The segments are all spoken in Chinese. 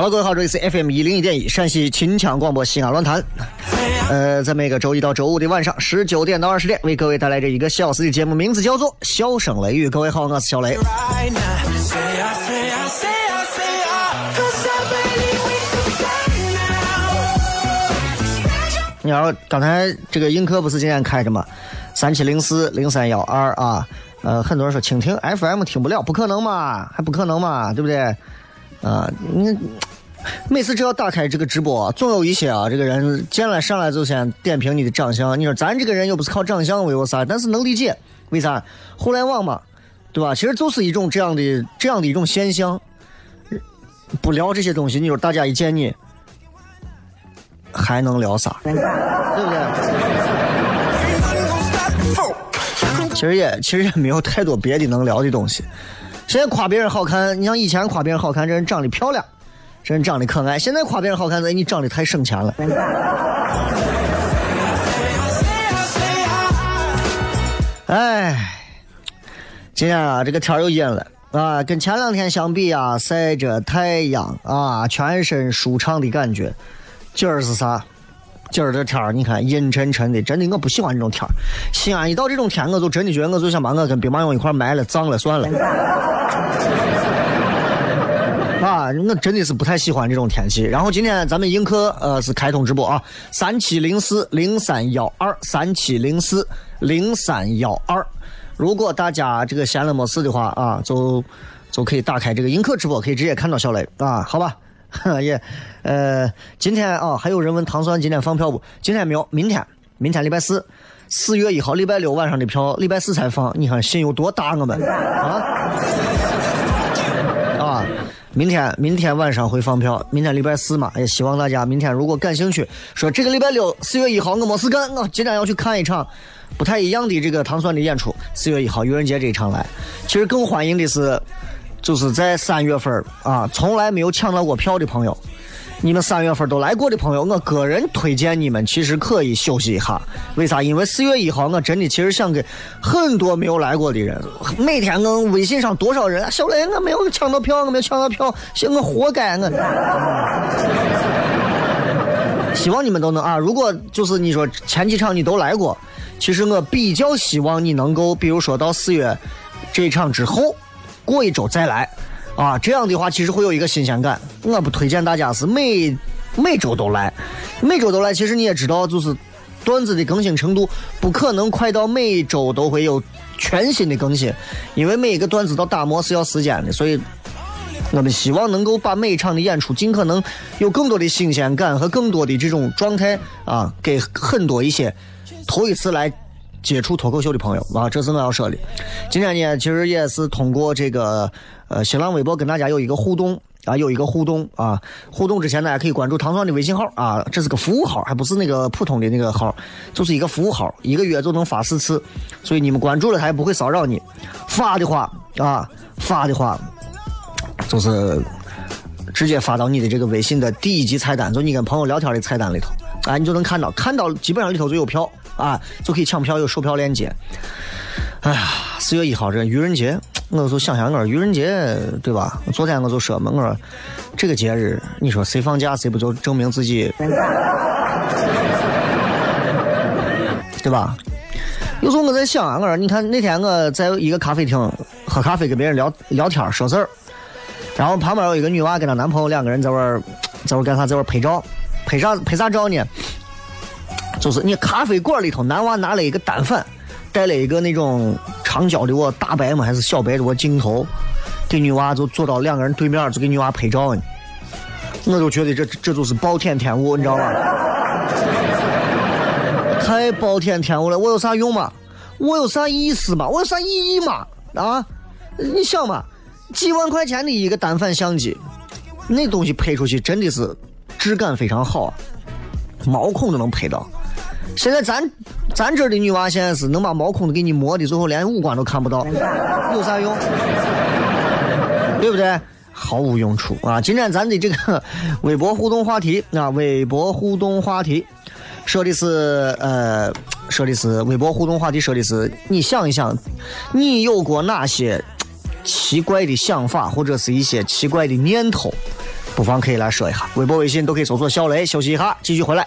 好了，各位好，这里是 FM 一零一点一陕西秦腔广播西安论坛。呃，在每个周一到周五的晚上十九点到二十点，为各位带来这一个小时的节目，名字叫做《笑声雷雨》。各位好，我是小雷。你好，刚才这个映客不是今天开着吗？三七零四零三幺二啊，呃，很多人说蜻蜓 FM 听不了，不可能嘛，还不可能嘛，对不对？啊，你每次只要打开这个直播，总有一些啊，这个人进来上来就先点评你的长相。你说咱这个人又不是靠长相为我啥，但是能理解为啥？互联网嘛，对吧？其实就是一种这样的这样的一种现象。不聊这些东西，你说大家一见你。还能聊啥？对不对？其实也其实也没有太多别的能聊的东西。现在夸别人好看，你像以前夸别人好看，这人长得漂亮，这人长得可爱。现在夸别人好看，这你长得太省钱了。哎，今天啊，这个天又阴了啊，跟前两天相比啊，晒着太阳啊，全身舒畅的感觉。今儿是啥？今儿这天儿，你看阴沉沉的，真的我不喜欢这种天儿。西安一到这种天，我就真的觉得我就想把我跟兵马俑一块埋了，葬了算了。啊，我真的是不太喜欢这种天气。然后今天咱们映客呃是开通直播啊，三七零四零三幺二三七零四零三幺二。如果大家这个闲了没事的话啊，就就可以打开这个映客直播，可以直接看到小雷啊，好吧？也，呃，今天啊，还有人问糖蒜今天放票不？今天没有，明天，明天礼拜四，四月一号礼拜六晚上的票，礼拜四才放。你看心有多大，我们啊 啊！明天，明天晚上会放票，明天礼拜四嘛，也希望大家明天如果感兴趣，说这个礼拜六四月一号我没事干，我今天要去看一场不太一样的这个糖蒜的演出。四月一号愚人节这一场来，其实更欢迎的是。就是在三月份啊，从来没有抢到过票的朋友，你们三月份都来过的朋友，我个人推荐你们其实可以休息一下。为啥？因为四月一号，我真的其实想给很多没有来过的人，每天我微信上多少人，小雷我没有抢到票，我没有抢到票，我活该我。希望你们都能啊！如果就是你说前几场你都来过，其实我比较希望你能够，比如说到四月这一场之后。过一周再来，啊，这样的话其实会有一个新鲜感。我不推荐大家是每每周都来，每周都来。其实你也知道，就是段子的更新程度不可能快到每周都会有全新的更新，因为每一个段子到打磨是要时间的。所以，我们希望能够把每一场的演出尽可能有更多的新鲜感和更多的这种状态啊，给很多一些头一次来。接触脱口秀的朋友啊，这是我要说的。今天呢，其实也是通过这个呃新浪微博跟大家有一个互动啊，有一个互动啊，互动之前大家可以关注糖蒜的微信号啊，这是个服务号，还不是那个普通的那个号，就是一个服务号，一个月就能发四次，所以你们关注了他也不会骚扰你。发的话啊，发的话就是直接发到你的这个微信的第一级菜单，就你跟朋友聊天的菜单里头，啊，你就能看到，看到基本上里头就有票啊，就可以抢票，有售票链接。哎呀，四月一号这愚人节，我就想想我愚人节对吧？昨天我就说嘛，我说这个节日，你说谁放假谁不就证明自己，对吧？有时候我在想啊，我说你看那天我在一个咖啡厅喝咖啡，跟别人聊聊天说事儿，然后旁边有一个女娃跟她男朋友两个人在玩儿，在玩儿干啥？在玩儿拍照，拍啥拍啥照呢？就是你咖啡馆里头，男娃拿了一个单反，带了一个那种长焦的我大白嘛还是小白的我镜头，给女娃就坐到两个人对面，就给女娃拍照呢。我就觉得这这就是暴殄天物，你知道吧？太暴殄天物了！我有啥用嘛？我有啥意思嘛？我有啥意义嘛？啊？你想嘛，几万块钱的一个单反相机，那东西拍出去真的是质感非常好啊，毛孔都能拍到。现在咱咱这儿的女娃现在是能把毛孔都给你磨的，最后连五官都看不到，有啥用？对不对？毫无用处啊！今天咱的这个微博互动话题啊，微博互动话题说的是呃，说的是微博互动话题说的是，你想一想，你有过哪些奇怪的想法或者是一些奇怪的念头？不妨可以来说一下，微博、微信都可以搜索“小雷”。休息一下，继续回来，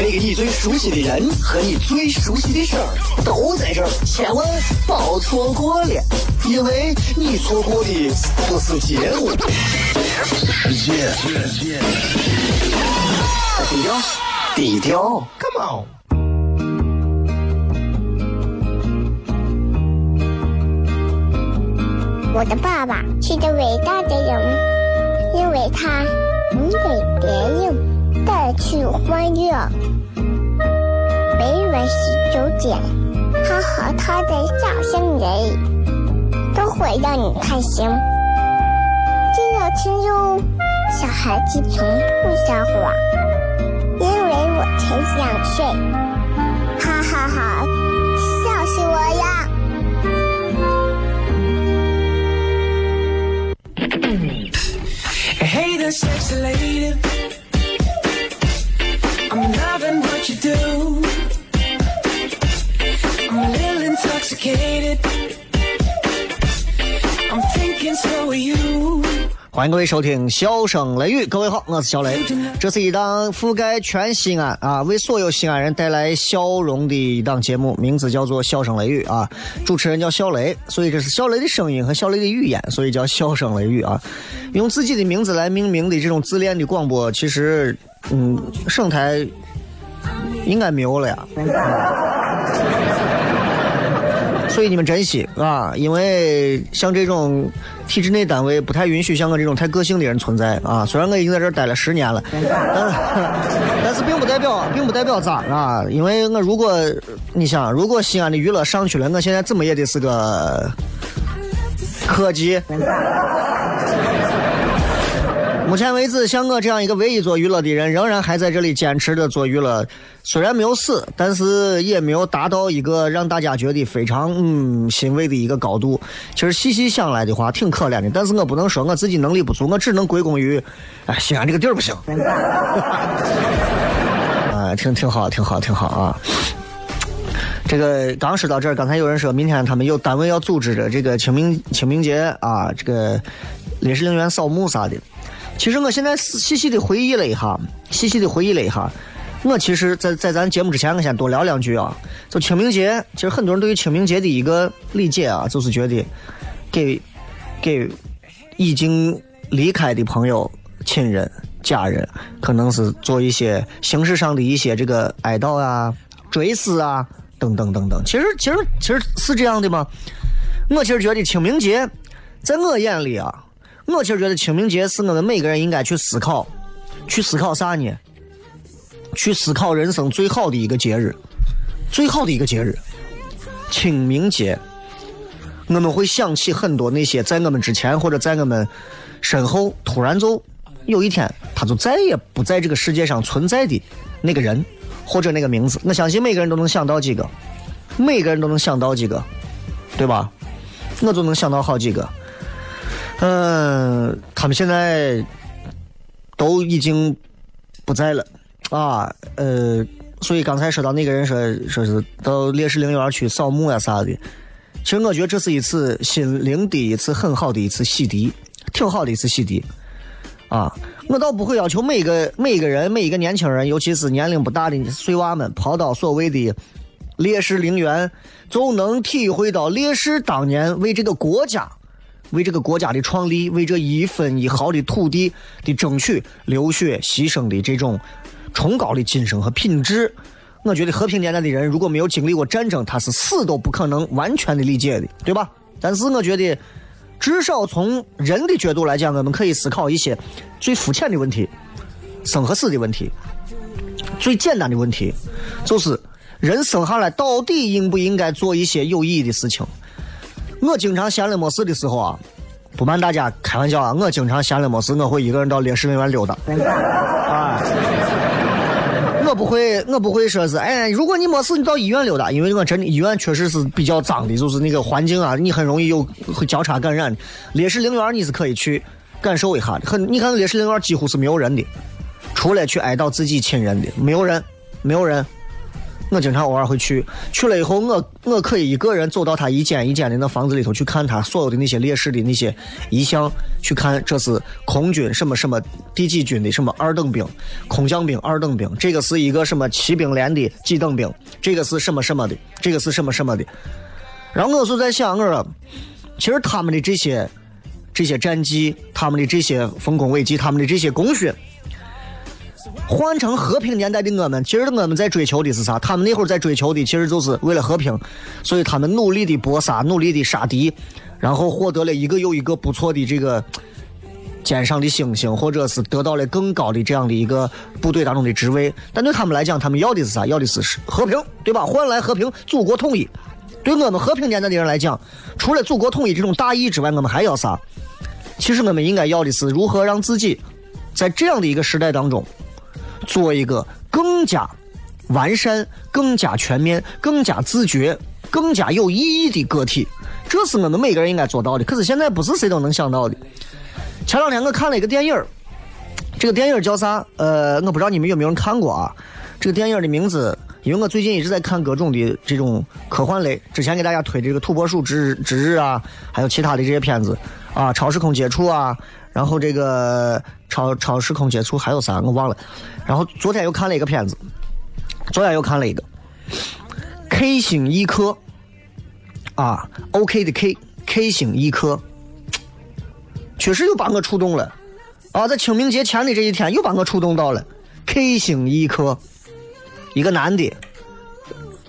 那个你最熟悉的人和你最熟悉的事儿都在这儿，千万别错过了，因为你错过的不是节目，世界，低调，低调，Come on。我的爸爸是个伟大的人，因为他能给别人带去欢乐。每晚十九点，他和他的笑声人，都会让你开心。这要听哟，小孩子从不撒谎，因为我才两岁。哈哈哈，笑死我呀！Hey there, sexy lady. What you do. I'm a little intoxicated. I'm thinking so are you. 欢迎各位收听《笑声雷雨》，各位好，我是小雷。这是一档覆盖全西安啊，为所有西安人带来笑容的一档节目，名字叫做《笑声雷雨》啊。主持人叫小雷，所以这是小雷的声音和小雷的语言，所以叫笑声雷雨啊。用自己的名字来命名的这种自恋的广播，其实嗯，省台应该没有了呀。所以你们珍惜啊，因为像这种体制内单位不太允许像我这种太个性的人存在啊。虽然我已经在这儿待了十年了，但 但是并不代表并不代表咋啊。因为我如果你想，如果西安的娱乐上去了，我现在怎么也得是个科技。目前为止，像我这样一个唯一做娱乐的人，仍然还在这里坚持着做娱乐。虽然没有死，但是也没有达到一个让大家觉得非常嗯欣慰的一个高度。其实细细想来的话，挺可怜的。但是我不能说我自己能力不足，我只能归功于，哎，西安这个地儿不行。啊，挺挺好，挺好，挺好啊。这个刚说到这儿，刚才有人说明天他们有单位要组织着这个清明清明节啊，这个烈士陵园扫墓啥的。其实我现在细细的回忆了一下，细细的回忆了一下，我其实在在咱节目之前，我先多聊两句啊。就清明节，其实很多人对于清明节的一个理解啊，就是觉得给给已经离开的朋友、亲人家人，可能是做一些形式上的一些这个哀悼啊、追思啊等等等等。其实其实其实是这样的吗？我其实觉得清明节，在我眼里啊，我其实觉得清明节是我们每个人应该去思考，去思考啥呢？去思考人生最好的一个节日，最好的一个节日，清明节。我们会想起很多那些在我们之前或者在我们身后突然就有一天他就再也不在这个世界上存在的那个人或者那个名字。我相信每个人都能想到几个，每个人都能想到几个，对吧？我就能想到好几个。嗯，他们现在都已经不在了啊。呃，所以刚才说到那个人说说是到烈士陵园去扫墓呀啥的。其实我觉得这是一次心灵的一次很好的一次洗涤，挺好的一次洗涤。啊，我倒不会要求每个每个人每一个年轻人，尤其是年龄不大的碎娃们，跑到所谓的烈士陵园，就能体会到烈士当年为这个国家、为这个国家的创立、为这一分一毫的土地的争取流血牺牲的这种崇高的精神和品质。我觉得和平年代的人如果没有经历过战争，他是死都不可能完全的理解的，对吧？但是我觉得，至少从人的角度来讲，我们可以思考一些最肤浅的问题、生和死的问题。最简单的问题就是人生下来到底应不应该做一些有意义的事情？我经常闲了没事的时候啊，不瞒大家开玩笑啊，我经常闲了没事，我会一个人到烈士陵园溜达。啊。我不会，我不会说是，哎，如果你没事，你到医院溜达，因为我真的医院确实是比较脏的，就是那个环境啊，你很容易有会交叉感染。烈士陵园你是可以去感受一下的，很，你看烈士陵园几乎是没有人的，除了去哀悼自己亲人的，没有人，没有人。我经常偶尔会去，去了以后，我我可以一个人走到他一间一间的那房子里头去看他所有的那些烈士的那些遗像，去看这是空军什么什么第几军的什么二等兵，空降兵二等兵，这个是一个什么骑兵连的几等兵，这个是什么什么的，这个是什么什么的。然后我就在想，我说，其实他们的这些这些战绩，他们的这些丰功伟绩，他们的这些功勋。换成和平年代的我们，其实我们在追求的是啥？他们那会儿在追求的，其实就是为了和平，所以他们努力的搏杀，努力的杀敌，然后获得了一个又一个不错的这个肩上的星星，或者是得到了更高的这样的一个部队当中的职位。但对他们来讲，他们要的是啥？要的是和平，对吧？换来和平，祖国统一。对我们和平年代的人来讲，除了祖国统一这种大义之外，我们还要啥？其实我们应该要的是如何让自己在这样的一个时代当中。做一个更加完善、更加全面、更加自觉、更加有意义的个体，这是我们每个人应该做到的。可是现在不是谁都能想到的。前两天我看了一个电影这个电影叫啥？呃，我不知道你们有没有人看过啊？这个电影的名字，因为我最近一直在看各种的这种科幻类，之前给大家推这个《土拨鼠之之日》啊，还有其他的这些片子啊，《超时空接触》啊。然后这个超超时空接触还有啥我忘了，然后昨天又看了一个片子，昨天又看了一个。K 星一刻啊，OK 的 K K 星一刻，确实又把我触动了。啊，在清明节前的这一天又把我触动到了。K 星一刻，一个男的，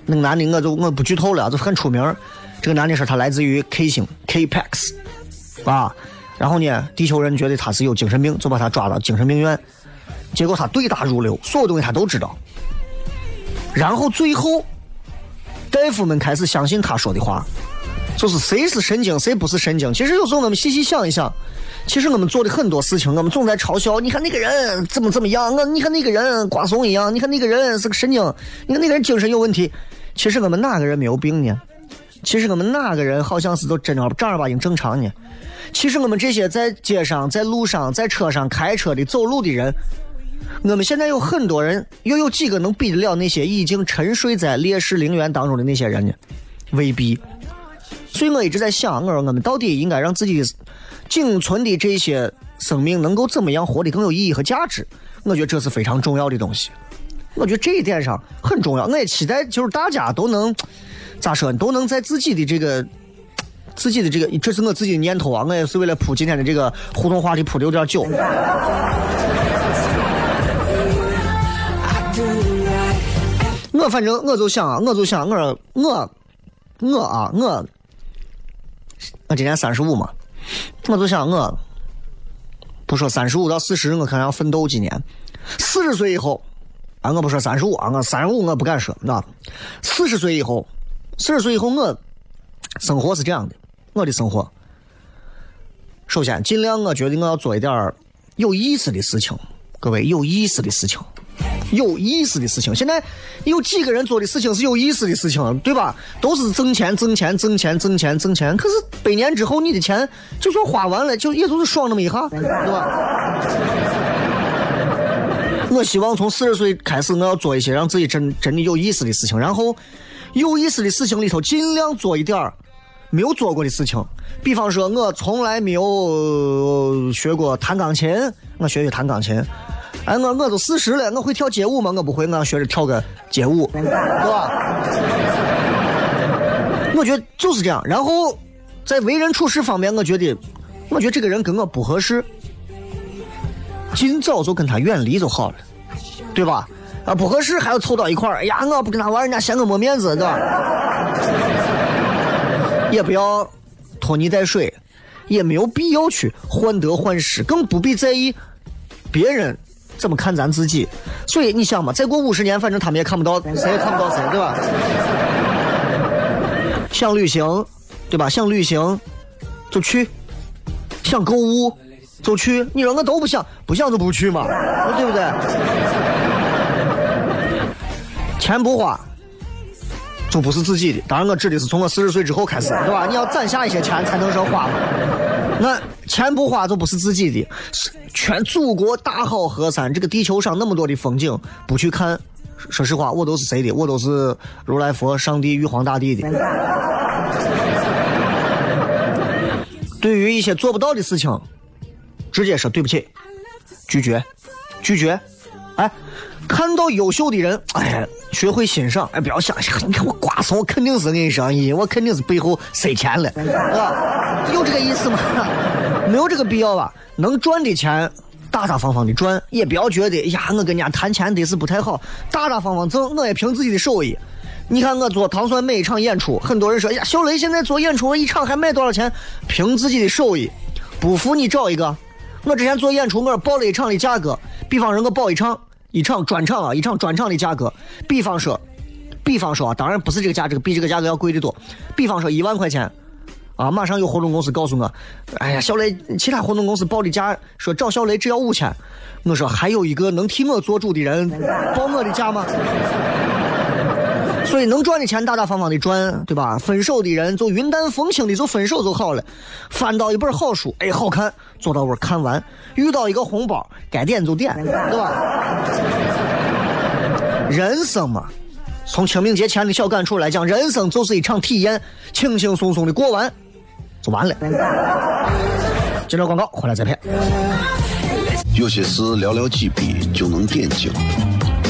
那个男的我就我不剧透了，就很出名，这个男的说他来自于 K 星 K-PAX 啊。然后呢，地球人觉得他是有精神病，就把他抓到精神病院。结果他对答如流，所有东西他都知道。然后最后，大夫们开始相信他说的话，就是谁是神经，谁不是神经。其实有时候我们细细想一想，其实我们做的很多事情，我们总在嘲笑。你看那个人怎么怎么样，我你看那个人瓜怂一样，你看那个人是个神经，你看那个人精神有问题。其实我们哪个人没有病呢？其实我们哪个人好像是都真正正儿八经正常呢？其实我们这些在街上、在路上、在车上开车的、走路的人，我们现在有很多人，又有几个能比得了那些已经沉睡在烈士陵园当中的那些人呢？未必。所以我一直在想，我说我们到底应该让自己仅存的这些生命能够怎么样活得更有意义和价值？我觉得这是非常重要的东西。我觉得这一点上很重要。我也期待就是大家都能咋说，都能在自己的这个。自己的这个，这是我自己的念头啊，我也是为了铺今天的这个互动话题铺的有点久。我反正我就想啊，我就想我我我啊我，我今年三十五嘛，我就想我，不说三十五到四十，我可能要奋斗几年。四十岁以后，啊，我不说三十五啊，我三十五我不敢说，那四十岁以后，四十岁以后我生活是这样的，我的生活，首先尽量我觉得我要做一点儿有意思的事情，各位有意思的事情。有意思的事情，现在有几个人做的事情是有意思的事情，对吧？都是挣钱、挣钱、挣钱、挣钱、挣钱。可是百年之后，你的钱就算花完了，就也就是爽那么一下，对吧？我希望从四十岁开始，我要做一些让自己真真的有意思的事情，然后有意思的事情里头尽量做一点儿没有做过的事情。比方说，我从来没有学过弹钢琴，我学学弹钢琴。哎，我我都四十了，我会跳街舞吗？我不会，我要学着跳个街舞，对吧？我觉得就是这样。然后在为人处事方面，我觉得，我觉得这个人跟我不合适，尽早就跟他远离就好了，对吧？啊，不合适还要凑到一块儿，哎呀，我不跟他玩，人家嫌我没面子，对吧？也不要拖泥带水，也没有必要去患得患失，更不必在意别人。怎么看咱自己？所以你想嘛，再过五十年，反正他们也看不到，谁也看不到谁，对吧？想旅行，对吧？想旅行就去，想购物就去。你说我都不想，不想就不去嘛，对不对？钱不花就不是自己的。当然，我指的是从我四十岁之后开始，对吧？你要攒下一些钱才能说花。那钱不花就不是自己的。全祖国大好河山，这个地球上那么多的风景，不去看，说实话，我都是谁的？我都是如来佛、上帝、玉皇大帝的。对于一些做不到的事情，直接说对不起，拒绝，拒绝。哎，看到优秀的人，哎，学会欣赏。哎，不要想，你看我瓜怂，我肯定是跟你说，我肯定是背后塞钱了，啊，有这个意思吗？没有这个必要吧？能赚的钱，大大方方的赚，也不要觉得呀，我跟人家谈钱得是不太好，大大方方挣，我也凭自己的手艺。你看我做糖蒜每一场演出，很多人说呀，小雷现在做演出一场还卖多少钱？凭自己的手艺，不服你找一个。我之前做演出，我报了一场的价格，比方说我报一场，一场专场啊，一场专场的价格，比方说，比方说啊，当然不是这个价，这个比这个价格要贵得多。比方说一万块钱。啊！马上有活动公司告诉我，哎呀，小雷，其他活动公司报的价说找小雷只要五千。我说还有一个能替我做主的人报我的价吗？所以能赚的钱大大方方的赚，对吧？分手的人就云淡风轻的就分手就好了。翻到一本好书，哎，好看，坐到屋看完。遇到一个红包，该点就点，对吧？人生嘛，从清明节前的小感触来讲，人生就是一场体验，轻轻松松的过完。就完了。接着广告，回来再片。有些事寥寥几笔就能点睛，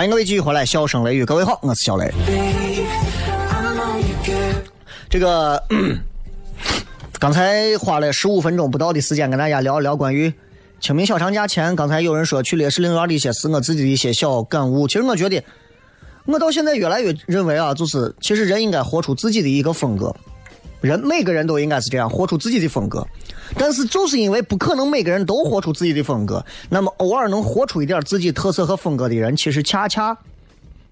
欢迎各位继续回来，笑声雷雨，各位好，我是小雷。这个 刚才花了十五分钟不到的时间跟大家聊一聊关于清明小长假前，刚才有人说去烈士陵园的一些是我自己的一些小感悟。其实我觉得，我到现在越来越认为啊，就是其实人应该活出自己的一个风格，人每个人都应该是这样活出自己的风格。但是就是因为不可能每个人都活出自己的风格，那么偶尔能活出一点自己特色和风格的人，其实恰恰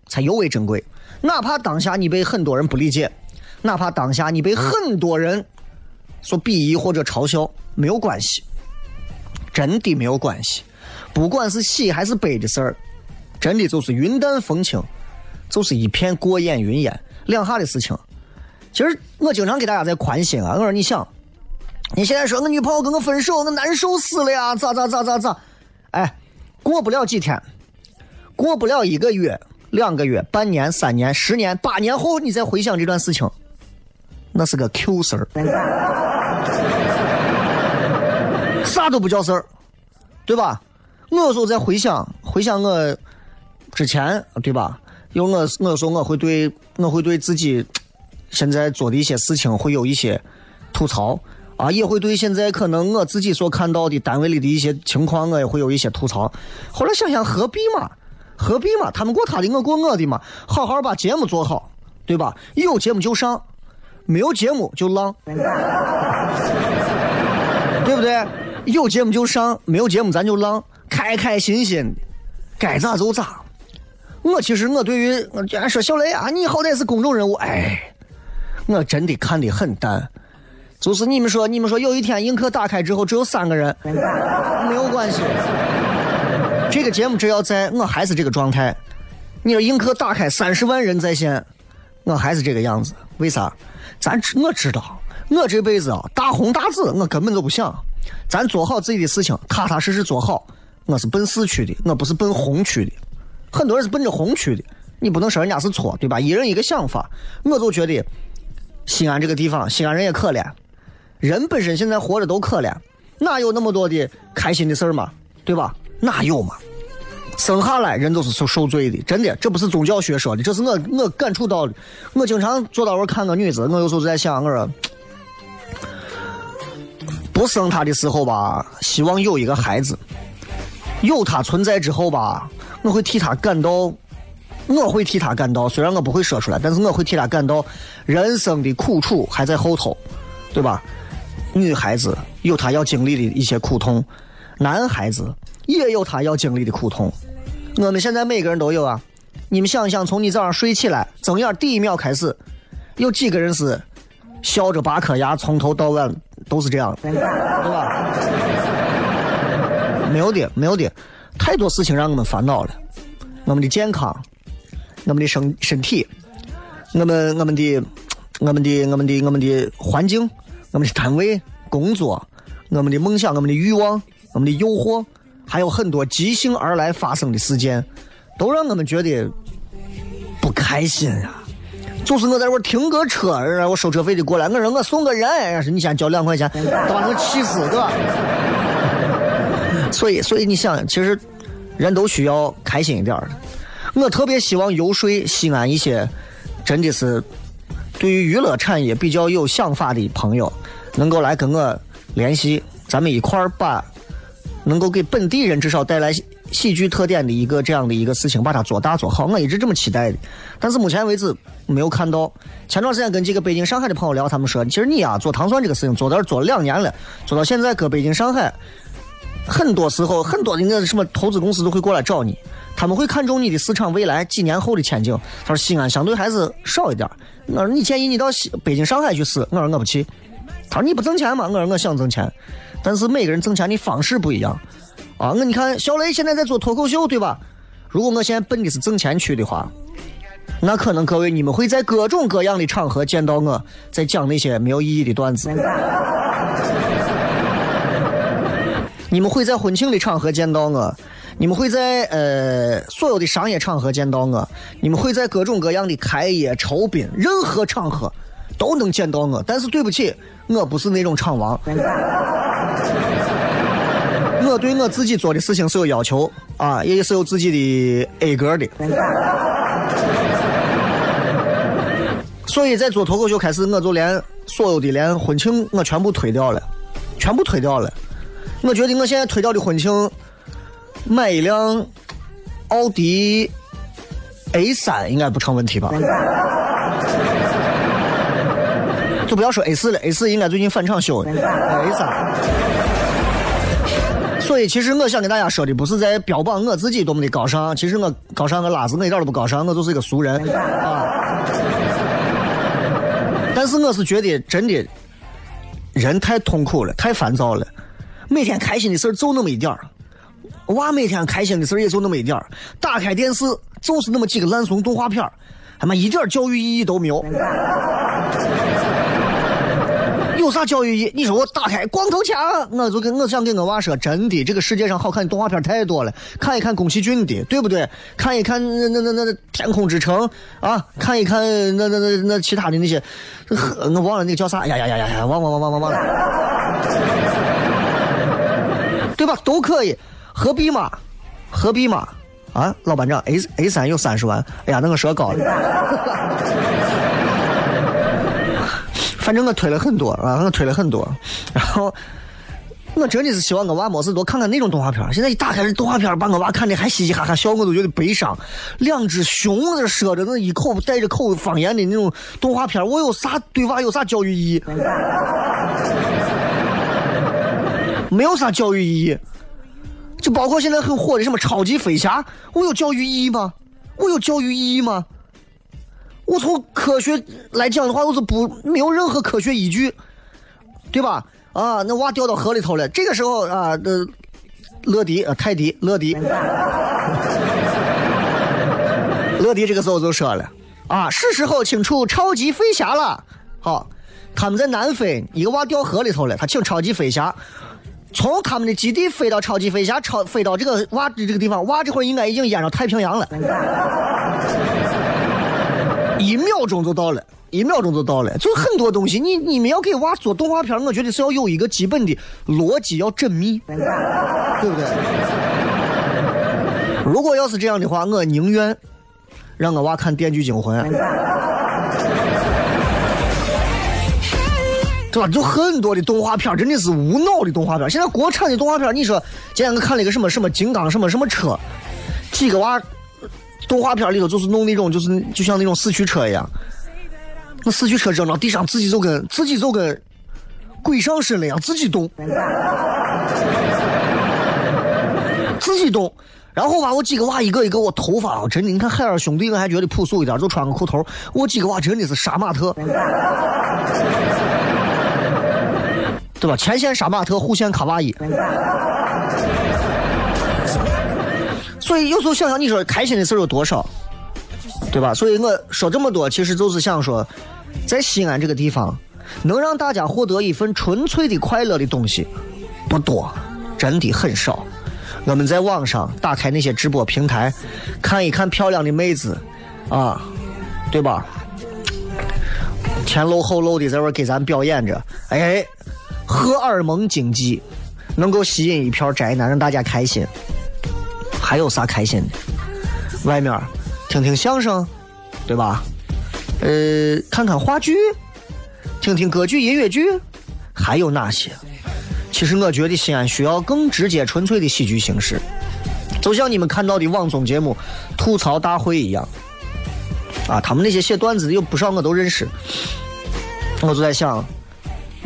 才尤为珍贵。哪怕当下你被很多人不理解，哪怕当下你被很多人所鄙夷或者嘲笑，没有关系，真的没有关系。不管是喜还是悲的事儿，真的就是云淡风轻，就是一片过眼云烟，两下的事情。其实我经常给大家在宽心啊，我说你想，你现在说我女朋友跟我分手，我难受死了呀，咋咋咋咋咋，哎，过不了几天，过不了一个月、两个月、半年、三年、十年、八年后，你再回想这段事情，那是个 Q 事儿，啥都不叫事儿，对吧？我有时候在回想，回想我之前，对吧？有我，我有时候我会对，我会对自己现在做的一些事情会有一些吐槽啊，也会对现在可能我自己所看到的单位里的一些情况，我也会有一些吐槽。后来想想，何必嘛？何必嘛？他们过他的，我过我的嘛。好好把节目做好，对吧？有节目就上，没有节目就浪，对不对？有节目就上，没有节目咱就浪，开开心心，该咋就咋。我其实我对于我居然说小雷啊，你好歹是公众人物，哎，我真的看得很淡。就是你们说，你们说有一天映客打开之后只有三个人，没有关系。这个节目只要在我还是这个状态，你说映客打开三十万人在线，我还是这个样子。为啥？咱知我知道，我这辈子啊大红大紫我根本都不想。咱做好自己的事情，踏踏实实做好。我是奔四区的，我不是奔红区的。很多人是奔着红区的，你不能说人家是错，对吧？一人一个想法。我就觉得西安这个地方，西安人也可怜，人本身现在活着都可怜，哪有那么多的开心的事儿嘛，对吧？哪有嘛？生下来人都是受受罪的，真的，这不是宗教学说的，这是我我感触到的。我经常坐到我看个女子，我有时候在想，我说不生她的时候吧，希望有一个孩子；有她存在之后吧，我会替她感到，我会替她感到，虽然我不会说出来，但是我会替她感到人生的苦楚还在后头，对吧？女孩子有她要经历的一些苦痛，男孩子也有他要经历的苦痛。我们现在每个人都有啊。你们想一想，从你早上睡起来睁眼第一秒开始，有几个人是笑着拔颗牙，从头到尾都是这样，对吧？没有的，没有的，太多事情让我们烦恼了。我们的健康，我们的身身体，我们我们的我们的我们的我们的环境，我们的单位工作，我们的梦想，我们的欲望，我们的诱惑，还有很多即兴而来发生的事件，都让我们觉得不开心啊。就是我在这儿停个车，让我收车费的过来，我说我送个人，要是你先交两块钱，都把我气死，对吧？所以，所以你想，其实人都需要开心一点儿的。我特别希望游说西安一些真的是对于娱乐产业比较有想法的朋友，能够来跟我联系，咱们一块儿把能够给本地人至少带来喜剧特点的一个这样的一个事情，把它做大做好。我一直这么期待的，但是目前为止没有看到。前段时间跟几个北京、上海的朋友聊，他们说，其实你啊、做糖蒜这个事情做到做了两年了，做到现在搁北京、上海，很多时候很多的那什么投资公司都会过来找你，他们会看中你的市场未来几年后的前景。他说西安相对还是少一点儿，我说你建议你到西北京、上海去试，我说我不去。他说你不挣钱吗？我说我想挣钱，但是每个人挣钱的方式不一样啊。我你看小雷现在在做脱口秀，对吧？如果我现在奔的是挣钱去的话，那可能各位你们会在各种各样的场合见到我在讲那些没有意义的段子。你们会在婚庆的场合见到我，你们会在呃所有的商业场合见到我，你们会在各种各样的开业酬宾，任何场合都能见到我。但是对不起，我不是那种场王。我对我自己做的事情是有要求啊，也是有自己的 A 格的。所以在做脱口秀开始，我就连所有的连婚庆我全部推掉了，全部推掉了。我觉得我现在推掉的婚庆，买一辆奥迪 A 三应该不成问题吧？就不要说 A 四了，A 四应该最近返厂修的 A 三。所以，其实我想跟大家说的，不是在标榜我自己多么的高尚。其实我高尚个拉子，我一点都不高尚，我就是一个俗人啊。但是我是觉得，真的，人太痛苦了，太烦躁了。每天开心的事就那么一点儿，娃每天开心的事儿也就那么一点。打开电视就是那么几个烂怂动画片儿，他妈一点教育意义都没有。有啥教育意义？你说我打开光头强，我就跟我想跟我娃说，真的，这个世界上好看的动画片太多了，看一看宫崎骏的，对不对？看一看那那那那天空之城啊，看一看那那那那其他的那些，我忘了那个叫啥？呀呀呀呀呀，忘忘忘忘忘了，对吧？都可以，何必嘛？何必嘛？啊，老班长，A A 三有三十万，哎呀，那个说高了。反正我推了很多啊，我推了很多，然后我真的是希望我娃没事多看看那种动画片。现在一打开这动画片，把我娃看的还嘻嘻哈哈笑，我都觉得悲伤。两只熊在说着那一口带着口方言的那种动画片，我有啥对娃有啥教育意义？没有啥教育意义。就包括现在很火的什么超级飞侠，我有教育意义吗？我有教育意义吗？我从科学来讲的话，我是不没有任何科学依据，对吧？啊，那娃掉到河里头了，这个时候啊，呃，乐迪呃泰迪乐迪，乐迪这个时候就说了啊，是时候清除超级飞侠了。好，他们在南非，一个娃掉河里头了，他请超级飞侠从他们的基地飞到超级飞侠超飞到这个娃的这个地方，娃这会儿应该已经淹到太平洋了。一秒钟就到了，一秒钟就到了。就很多东西，你你们要给娃做动画片，我觉得是要有一个基本的逻辑要缜密，对不对？如果要是这样的话，我宁愿让我娃看《电锯惊魂》，对吧？就很多的动画片真的是无脑的动画片。现在国产的动画片，你说今天我看了一个什么什么金刚什么什么车，几个娃。动画片里头就是弄那种，就是就像那种四驱车一样，那四驱车扔到地上，自己就跟自己就跟鬼上身了一样，自己动，自己动。然后吧，我几个娃一个一个我头发，真的，你看海尔兄弟，我还觉得朴素一点，就穿个裤头。我几个娃真的是杀马特，对吧？前线杀马特，后线卡哇伊。所以有时候想想，你说开心的事有多少，对吧？所以我说这么多，其实就是想说，在西安这个地方，能让大家获得一份纯粹的快乐的东西不多，真的很少。我们在网上打开那些直播平台，看一看漂亮的妹子，啊，对吧？前露后露的在这给咱表演着，哎，荷尔蒙经济能够吸引一票宅男，让大家开心。还有啥开心的？外面听听相声，对吧？呃，看看话剧，听听歌剧、音乐剧，还有哪些？其实我觉得西安需要更直接、纯粹的喜剧形式，就像你们看到的网综节目《吐槽大会》一样。啊，他们那些写段子的有不少我都认识，我就在想。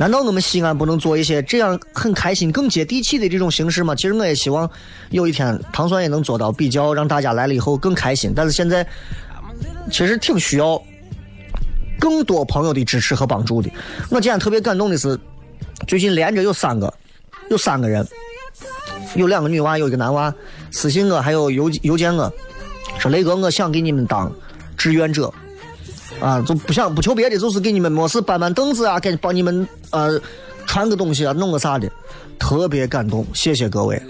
难道我们西安不能做一些这样很开心、更接地气的这种形式吗？其实我也希望有一天糖蒜也能做到比较，让大家来了以后更开心。但是现在其实挺需要更多朋友的支持和帮助的。我今天特别感动的是，最近连着有三个，有三个人，有两个女娃，有一个男娃，私信我，还有邮邮件我，说雷哥，我想给你们当志愿者。啊，就不想不求别的，就是给你们没事搬搬凳子啊，给帮你们呃传个东西啊，弄个啥的，特别感动，谢谢各位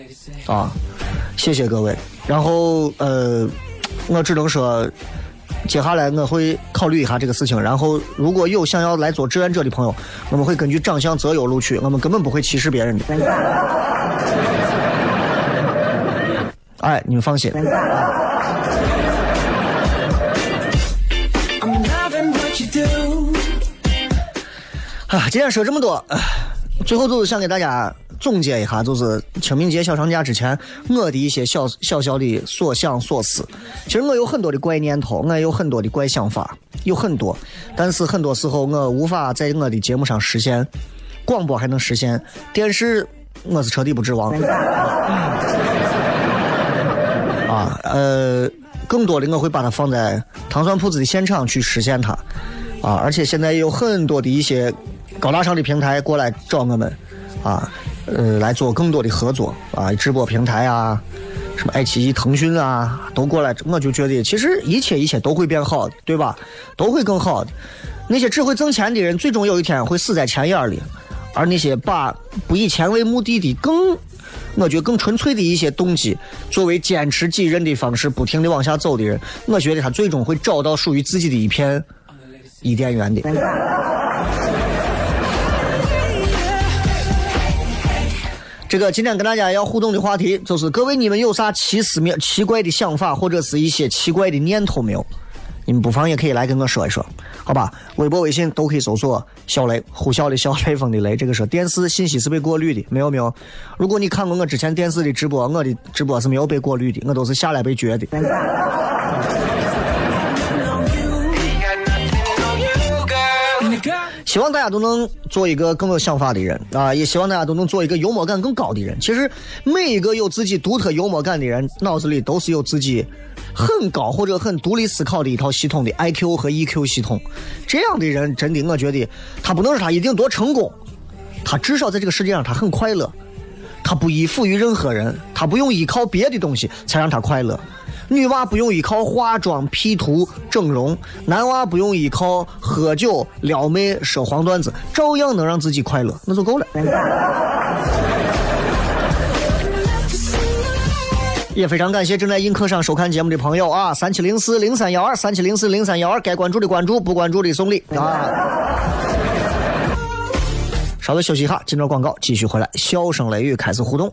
啊！谢谢各位。然后呃，我只能说，接下来我会考虑一下这个事情。然后如果有想要来做志愿者的朋友，我们会根据长相择优录取，我们根本不会歧视别人的。哎，你们放心。啊，今天说这么多，唉最后就是想给大家总结一下，就是清明节小长假之前我的一些小小小的所想所思。其实我有很多的怪念头，我也有很多的怪想法，有很多，但是很多时候我无法在我的节目上实现，广播还能实现，电视我是彻底不指望。啊，呃，更多的我会把它放在糖蒜铺子的现场去实现它，啊，而且现在也有很多的一些高大上的平台过来找我们，啊，呃，来做更多的合作啊，直播平台啊，什么爱奇艺、腾讯啊，都过来，我就觉得其实一切一切都会变好的，对吧？都会更好的。那些只会挣钱的人，最终有一天会死在钱眼里，而那些把不以钱为目的的更。我觉得更纯粹的一些动机，作为坚持己任的方式，不停的往下走的人，我觉得他最终会找到属于自己的一片伊甸园的。这个今天跟大家要互动的话题就是：各位你们有啥奇思妙奇怪的想法，或者是一些奇怪的念头没有？你们不妨也可以来跟我说一说，好吧？微博、微信都可以搜索“小雷”，呼啸的小，雷锋的雷。这个是电视信息是被过滤的，没有没有。如果你看过我之前电视的直播，我的直播是没有被过滤的，我都是下来被撅的。希望大家都能做一个更有想法的人啊，也希望大家都能做一个幽默感更高的人。其实每一个有自己独特幽默感的人，脑子里都是有自己很高或者很独立思考的一套系统的 IQ 和 EQ 系统。这样的人，真的我觉得他不能说他一定多成功，他至少在这个世界上他很快乐，他不依附于任何人，他不用依靠别的东西才让他快乐。女娃不用依靠化妆、P 图、整容，男娃不用依靠喝酒、撩妹、说黄段子，照样能让自己快乐，那就够了。也非常感谢正在映客上收看节目的朋友啊，三七零四零三幺二，三七零四零三幺二，该关注的关注，不关注的送礼啊。稍微休息一下，进段广告，继续回来，笑声雷雨开始互动。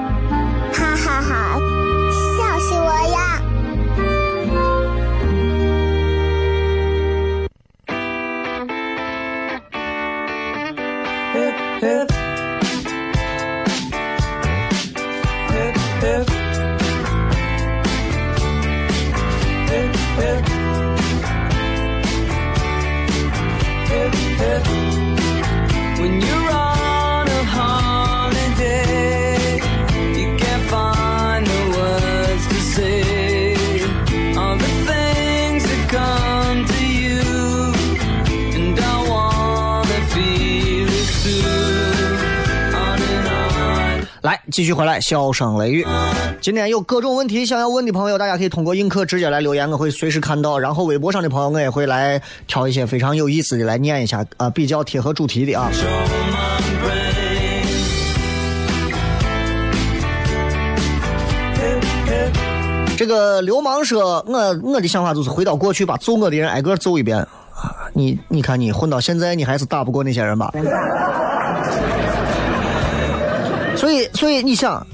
继续回来，笑声雷雨。今天有各种问题想要问的朋友，大家可以通过映客直接来留言，我会随时看到。然后微博上的朋友，我也会来挑一些非常有意思的来念一下，啊、比较贴合主题的啊。这个流氓说，我我的想法就是回到过去，把揍我的人挨个揍一遍。你你看你混到现在，你还是打不过那些人吧？所以所以你想，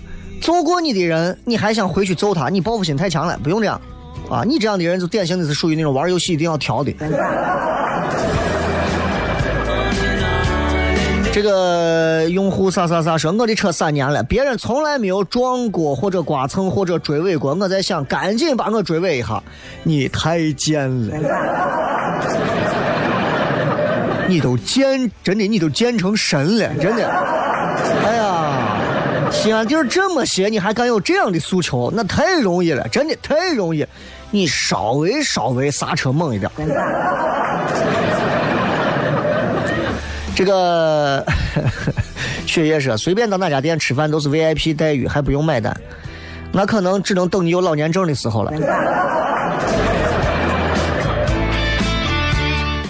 揍过你的人，你还想回去揍他，你报复心太强了，不用这样。啊，你这样的人就典型的是属于那种玩游戏一定要调的。这个用户啥啥啥说，我的车三年了，别人从来没有撞过或者刮蹭或者追尾过。我在想，赶紧把我追尾一下。你太贱了，你都贱，真的你都贱成神了，真的。哎，西安地儿这么邪，你还敢有这样的诉求？那太容易了，真的太容易。你稍微稍微刹车猛一点。这个雪夜说，随便到哪家店吃饭都是 VIP 待遇，还不用买单。那可能只能等你有老年证的时候了。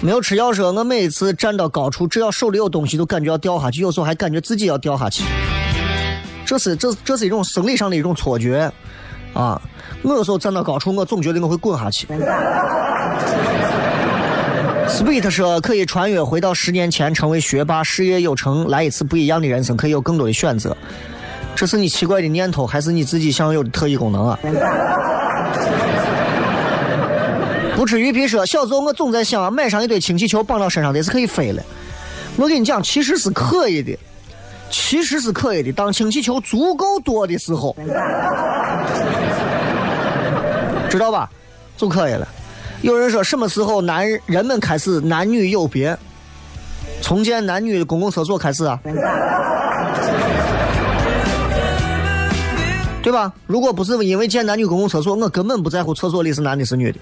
没有吃药说，我每一次站到高处，只要手里有东西，都感觉要掉下去，有时候还感觉自己要掉下去。这是这这是一种生理上的一种错觉啊！我有时候站到高处，我总觉得我会滚下去。Sweet 说可以穿越回到十年前，成为学霸，事业有成，来一次不一样的人生，可以有更多的选择。这是你奇怪的念头，还是你自己想有的特异功能啊？不吃鱼皮说，小时候我总在想，买上一堆氢气球绑到身上，这是可以飞了。我跟你讲，其实是可以的，其实是可以的。当氢气球足够多的时候，知道吧？就可以了。有人说，什么时候男人们开始男女有别，重建男女公共厕所开始啊？对吧？如果不是因为建男女公共厕所，我根本不在乎厕所里是男的是女的。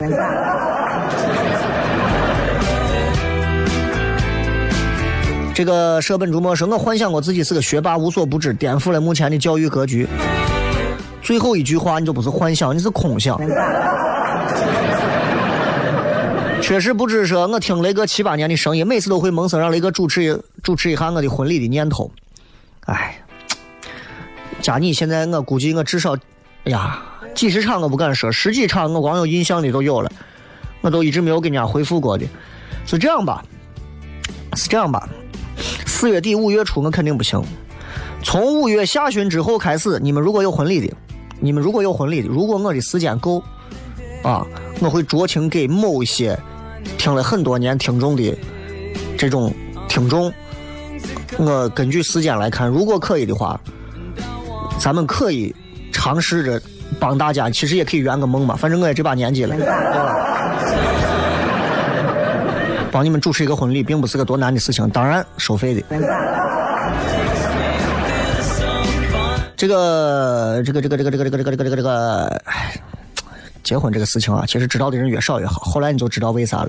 这个舍本逐末说，我幻想过自己是个学霸，无所不知，颠覆了目前的教育格局。最后一句话，你就不是幻想，你是空想。确实不知说，我听雷哥七八年的声音，每次都会萌生让雷哥主持主持一下我的婚礼的念头。哎，加你现在，我估计我至少，哎呀，几十场我不敢说，十几场我光有印象的都有了，我都一直没有给人家回复过的。是这样吧？是这样吧？四月底五月初我肯定不行。从五月下旬之后开始，你们如果有婚礼的，你们如果有婚礼的，如果我的时间够，啊，我会酌情给某些听了很多年听众的这种听众，我根据时间来看，如果可以的话，咱们可以尝试着帮大家，其实也可以圆个梦嘛，反正我也这把年纪了，帮你们主持一个婚礼，并不是个多难的事情，当然收费的。这个这个这个这个这个这个这个这个这个这个，哎，结婚这个事情啊，其实知道的人越少越好。后来你就知道为啥了。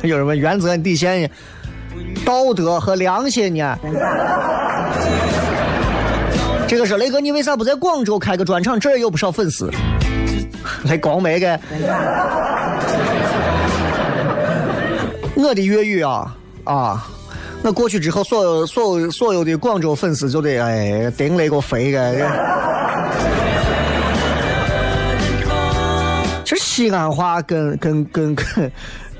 有人问原则底线呢？道德和良心呢？这个是雷哥，你为啥不在广州开个专场？这儿也有不少粉丝。来广美个，我的粤语啊啊！我过去之后，所有所有所有的广州粉丝就得哎顶那个飞个。其实西安话跟跟跟跟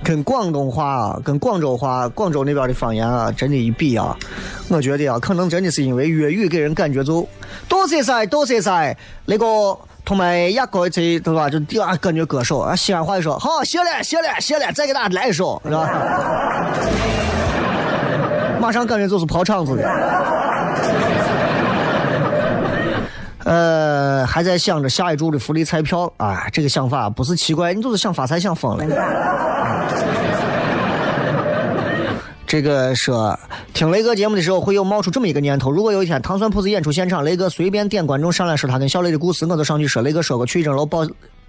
跟广东话啊，跟广州话、广州那边的方言啊，真的一比啊，我觉得啊，可能真的是因为粤语给人感觉就多谢噻，多谢噻，那个。同埋一个这对吧？就第二感觉歌手啊，西安话一说好，谢了，谢了，谢了，再给大家来一首，是吧？马上感觉就是跑场子的。呃，还在想着下一注的福利彩票啊，这个想法不是奇怪，你就是想发财想疯了。这个说听雷哥节目的时候，会有冒出这么一个念头：如果有一天糖蒜铺子演出现场，雷哥随便点观众上来说他跟小雷的故事，我就上去说雷哥说过去一楼报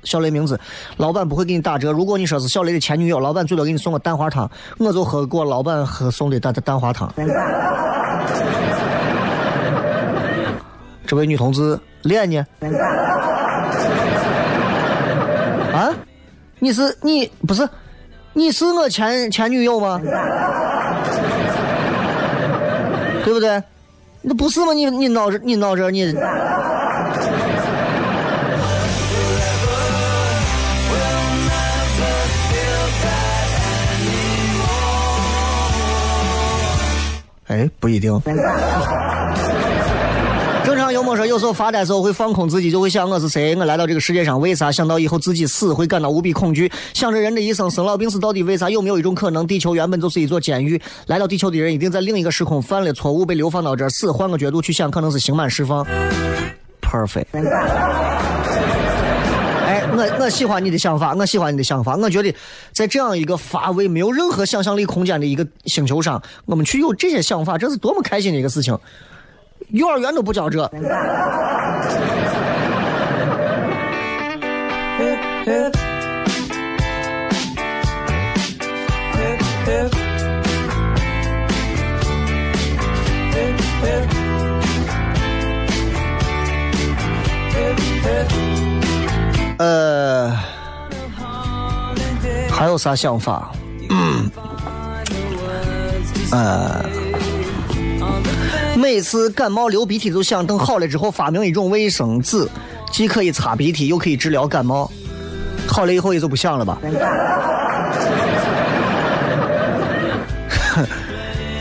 小雷名字，老板不会给你打折。如果你说是小雷的前女友，老板最多给你送个蛋花汤，我就喝过老板喝送的 蛋蛋花汤。这位女同志脸呢？啊？你是你不是？你是我前前女友吗？对不对？那不是吗？你你闹着你闹着你。哎，不一定。有时候发呆时候会放空自己，就会想我是谁，我来到这个世界上为啥？想到以后自己死会感到无比恐惧，想着人的一生生老病死到底为啥？有没有一种可能，地球原本就是一座监狱，来到地球的人一定在另一个时空犯了错误，被流放到这儿死？换个角度去想，可能是刑满释放。Perfect。哎，我我喜欢你的想法，我喜欢你的想法。我觉得在这样一个乏味、没有任何想象力空间的一个星球上，我们去有这些想法，这是多么开心的一个事情。幼儿园都不教这。呃，还有啥想法？嗯，呃，每次感冒流鼻涕就想等好了之后发明一种卫生纸，既可以擦鼻涕，又可以治疗感冒。好了以后也就不想了吧。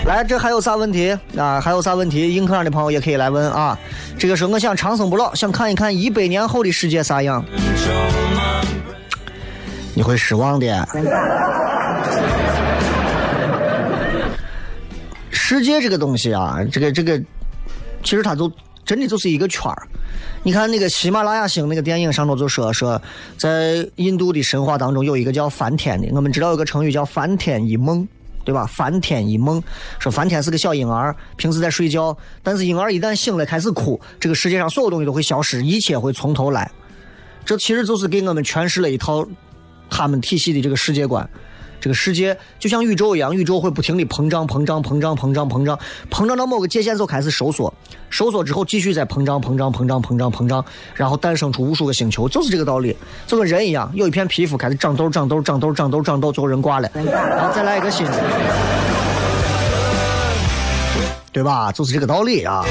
来，这还有啥问题啊？还有啥问题？硬课上的朋友也可以来问啊。这个时候我想长生不老，想看一看一百年后的世界啥样。你会失望的。世界这个东西啊，这个这个，其实它就真的就是一个圈儿。你看那个喜马拉雅星那个电影上头就说说，在印度的神话当中有一个叫梵天的，我们知道有个成语叫梵天一梦。对吧？梵天一梦，说梵天是个小婴儿，平时在睡觉，但是婴儿一旦醒了开始哭，这个世界上所有东西都会消失，一切会从头来。这其实就是给我们诠释了一套他们体系的这个世界观。这个世界就像宇宙一样，宇宙会不停的膨胀、膨胀、膨胀、膨胀、膨胀，膨胀到某个界限就开始收缩，收缩之后继续再膨胀、膨胀、膨胀、膨胀、膨胀，然后诞生出无数个星球，就是这个道理。就跟人一样，有一片皮肤开始长痘、长痘、长痘、长痘、长痘，最后人挂了，然后再来一个新的，对吧？就是这个道理啊。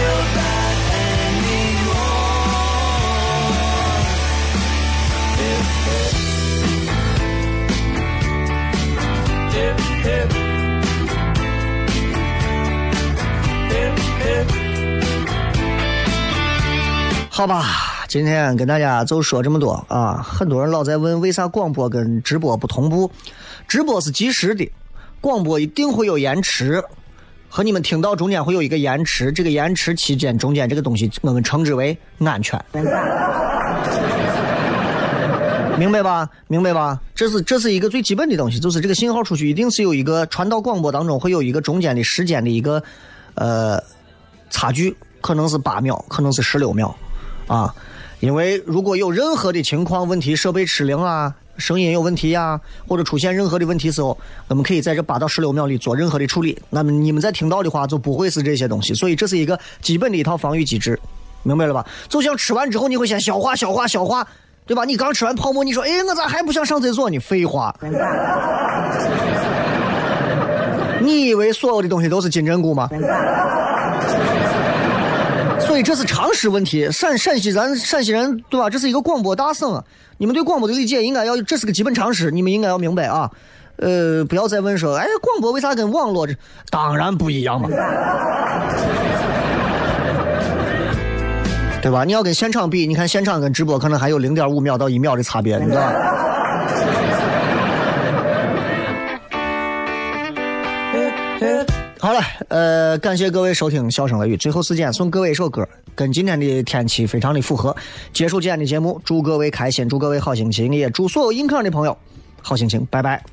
好吧，今天跟大家就说这么多啊！很多人老在问为啥广播跟直播不同步？直播是及时的，广播一定会有延迟，和你们听到中间会有一个延迟，这个延迟期间中间这个东西我们称之为安全，明白吧？明白吧？这是这是一个最基本的东西，就是这个信号出去一定是有一个传到广播当中会有一个中间的时间的一个呃差距，可能是八秒，可能是十六秒。啊，因为如果有任何的情况问题，设备失灵啊，声音有问题呀，或者出现任何的问题时候，我们可以在这八到十六秒里做任何的处理。那么你们在听到的话，就不会是这些东西。所以这是一个基本的一套防御机制，明白了吧？就像吃完之后你会先消化、消化、消化，对吧？你刚吃完泡沫，你说，哎，我咋还不想上厕所呢？废话。你以为所有的东西都是金针菇吗？这是常识问题。陕陕西咱陕西人对吧？这是一个广播大省，你们对广播的理解应该要，这是个基本常识，你们应该要明白啊。呃，不要再问说，哎，广播为啥跟网络这当然不一样嘛？对吧？你要跟现场比，你看现场跟直播可能还有零点五秒到一秒的差别，你知道吧？好了呃感谢各位收听笑声雷雨最后时间送各位一首歌跟今天的天气非常的符合。结束今天的节目祝各位开心祝各位好心情也祝所有硬抗的朋友好心情拜拜。